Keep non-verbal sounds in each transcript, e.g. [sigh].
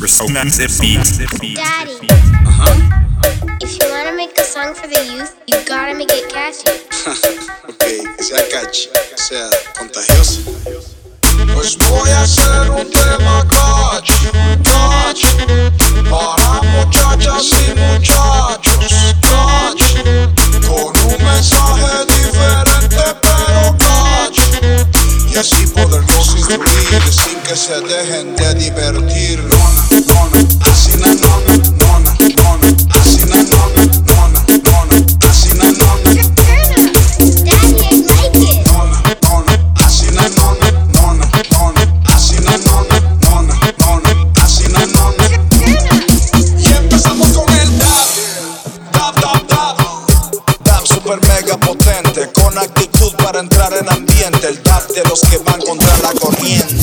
Resonance beat. Daddy. Uh-huh. uh-huh. If you wanna make a song for the youth, you gotta make it catchy. [laughs] okay, que sea catchy, sea contagioso. Pues voy a hacer un tema catch, catch, para muchachas y muchachos, catch, con un mensaje diferente pero catch, y así poderlos instruir sin que se dejen de divertir. para entrar en ambiente, el DAP de los que van contra la corriente.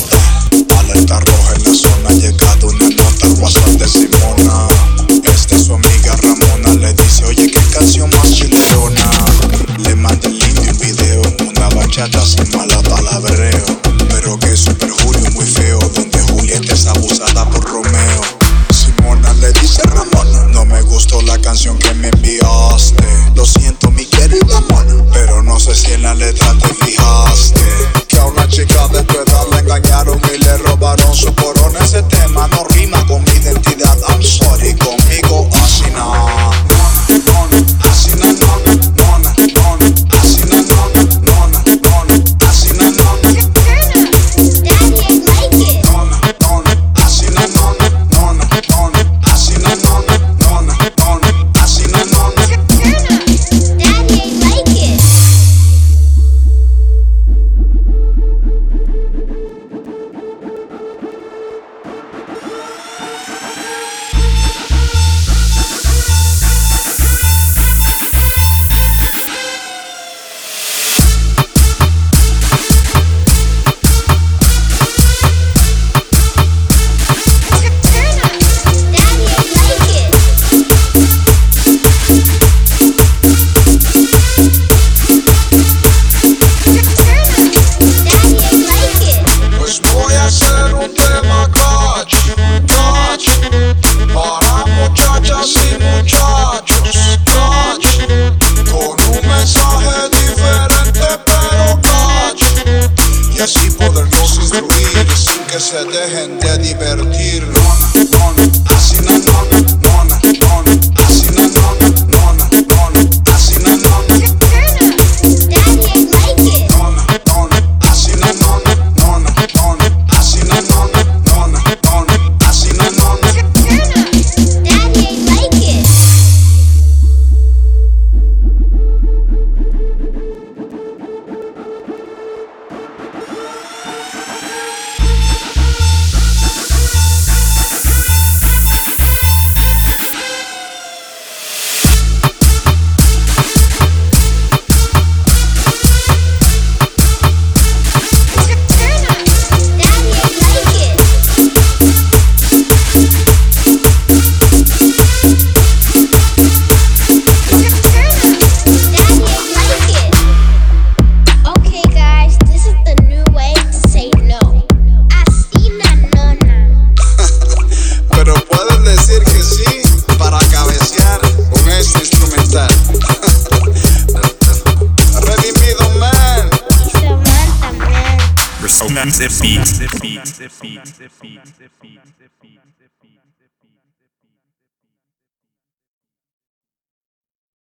Alerta roja en la zona, ha llegado una nota al WhatsApp de Simona. Esta es su amiga Ramona, le dice, oye, qué canción más chileona. Le manda el link de un video, una bachata sin dosis de sin que se dejen de divertir. massive beat.